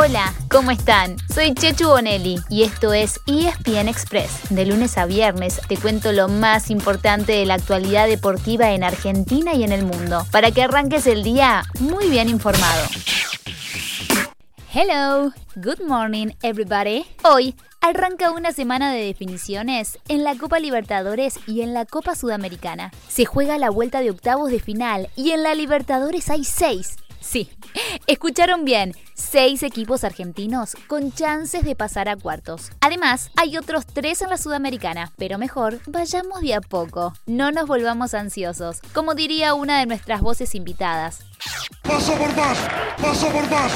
Hola, ¿cómo están? Soy Chechu Bonelli y esto es ESPN Express. De lunes a viernes te cuento lo más importante de la actualidad deportiva en Argentina y en el mundo, para que arranques el día muy bien informado. Hello, good morning everybody. Hoy Arranca una semana de definiciones en la Copa Libertadores y en la Copa Sudamericana. Se juega la vuelta de octavos de final y en la Libertadores hay seis. Sí, escucharon bien, seis equipos argentinos con chances de pasar a cuartos. Además, hay otros tres en la Sudamericana, pero mejor vayamos de a poco, no nos volvamos ansiosos, como diría una de nuestras voces invitadas. Paso por más, paso por más.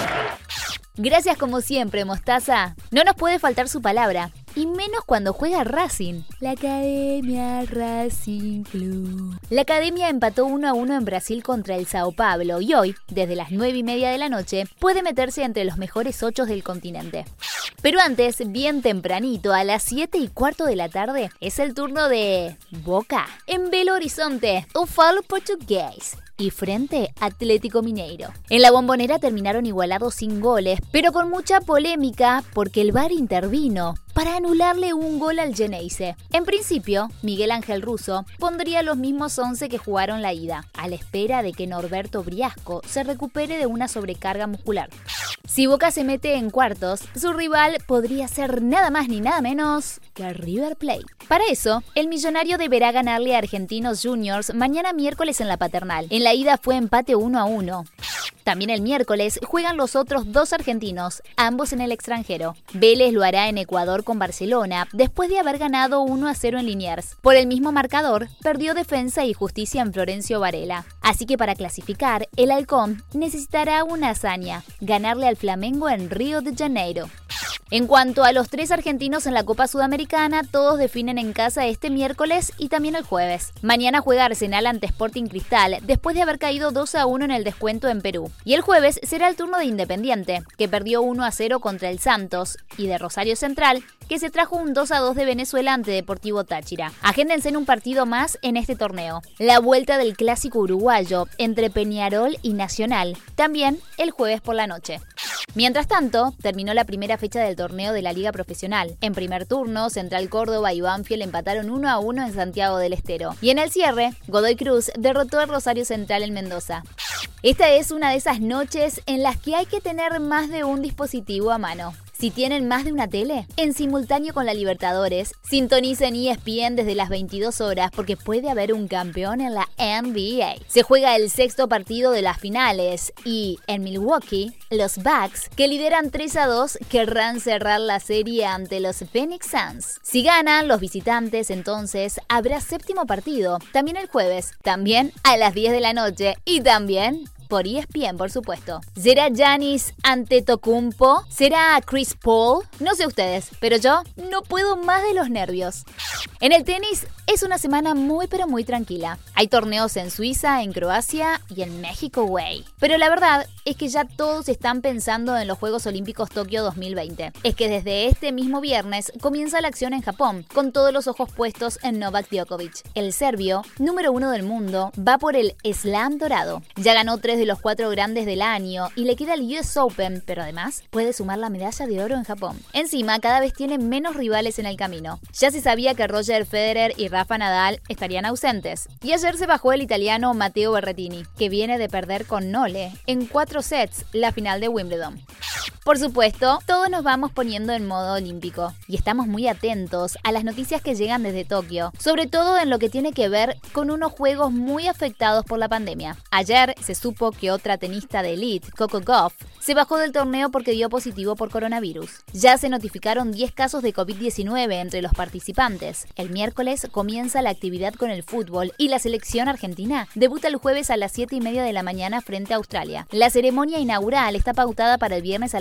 Gracias como siempre, Mostaza. No nos puede faltar su palabra. Y menos cuando juega Racing. La Academia Racing Club. La Academia empató 1 a 1 en Brasil contra el Sao Paulo y hoy, desde las 9 y media de la noche, puede meterse entre los mejores 8 del continente. Pero antes, bien tempranito, a las 7 y cuarto de la tarde, es el turno de Boca en Belo Horizonte, un falo portugués y frente Atlético Mineiro. En la bombonera terminaron igualados sin goles, pero con mucha polémica porque el VAR intervino para anularle un gol al Geneise. En principio, Miguel Ángel Russo pondría los mismos 11 que jugaron la ida, a la espera de que Norberto Briasco se recupere de una sobrecarga muscular. Si Boca se mete en cuartos, su rival podría ser nada más ni nada menos que River Plate. Para eso, el millonario deberá ganarle a Argentinos Juniors mañana miércoles en la paternal. En la ida fue empate 1 a 1. También el miércoles juegan los otros dos argentinos, ambos en el extranjero. Vélez lo hará en Ecuador con Barcelona, después de haber ganado 1 a 0 en Liniers. Por el mismo marcador, perdió defensa y justicia en Florencio Varela. Así que para clasificar, el halcón necesitará una hazaña, ganarle al Flamengo en Río de Janeiro. En cuanto a los tres argentinos en la Copa Sudamericana, todos definen en casa este miércoles y también el jueves. Mañana juega Arsenal ante Sporting Cristal, después de haber caído 2 a 1 en el descuento en Perú. Y el jueves será el turno de Independiente, que perdió 1 a 0 contra el Santos, y de Rosario Central, que se trajo un 2 a 2 de Venezuela ante Deportivo Táchira. Agéndense en un partido más en este torneo. La vuelta del clásico uruguayo entre Peñarol y Nacional, también el jueves por la noche. Mientras tanto, terminó la primera fecha del torneo de la Liga Profesional. En primer turno, Central Córdoba y Banfield empataron 1 a 1 en Santiago del Estero. Y en el cierre, Godoy Cruz derrotó a Rosario Central en Mendoza. Esta es una de esas noches en las que hay que tener más de un dispositivo a mano. Si tienen más de una tele, en simultáneo con la Libertadores, sintonicen ESPN desde las 22 horas porque puede haber un campeón en la NBA. Se juega el sexto partido de las finales y en Milwaukee, los Bucks, que lideran 3 a 2, querrán cerrar la serie ante los Phoenix Suns. Si ganan los visitantes, entonces habrá séptimo partido, también el jueves, también a las 10 de la noche y también por ESPN, por supuesto. ¿Será Janis Antetokounmpo? ¿Será Chris Paul? No sé ustedes, pero yo no puedo más de los nervios. En el tenis es una semana muy pero muy tranquila. Hay torneos en Suiza, en Croacia y en México, güey. Pero la verdad es que ya todos están pensando en los Juegos Olímpicos Tokio 2020. Es que desde este mismo viernes comienza la acción en Japón, con todos los ojos puestos en Novak Djokovic. El serbio, número uno del mundo, va por el slam dorado. Ya ganó tres los cuatro grandes del año y le queda el US Open, pero además puede sumar la medalla de oro en Japón. Encima, cada vez tiene menos rivales en el camino. Ya se sabía que Roger Federer y Rafa Nadal estarían ausentes. Y ayer se bajó el italiano Matteo Berrettini, que viene de perder con Nole en cuatro sets la final de Wimbledon. Por supuesto, todos nos vamos poniendo en modo olímpico y estamos muy atentos a las noticias que llegan desde Tokio, sobre todo en lo que tiene que ver con unos juegos muy afectados por la pandemia. Ayer se supo que otra tenista de elite, Coco Goff, se bajó del torneo porque dio positivo por coronavirus. Ya se notificaron 10 casos de COVID-19 entre los participantes. El miércoles comienza la actividad con el fútbol y la selección argentina debuta el jueves a las 7 y media de la mañana frente a Australia. La ceremonia inaugural está pautada para el viernes a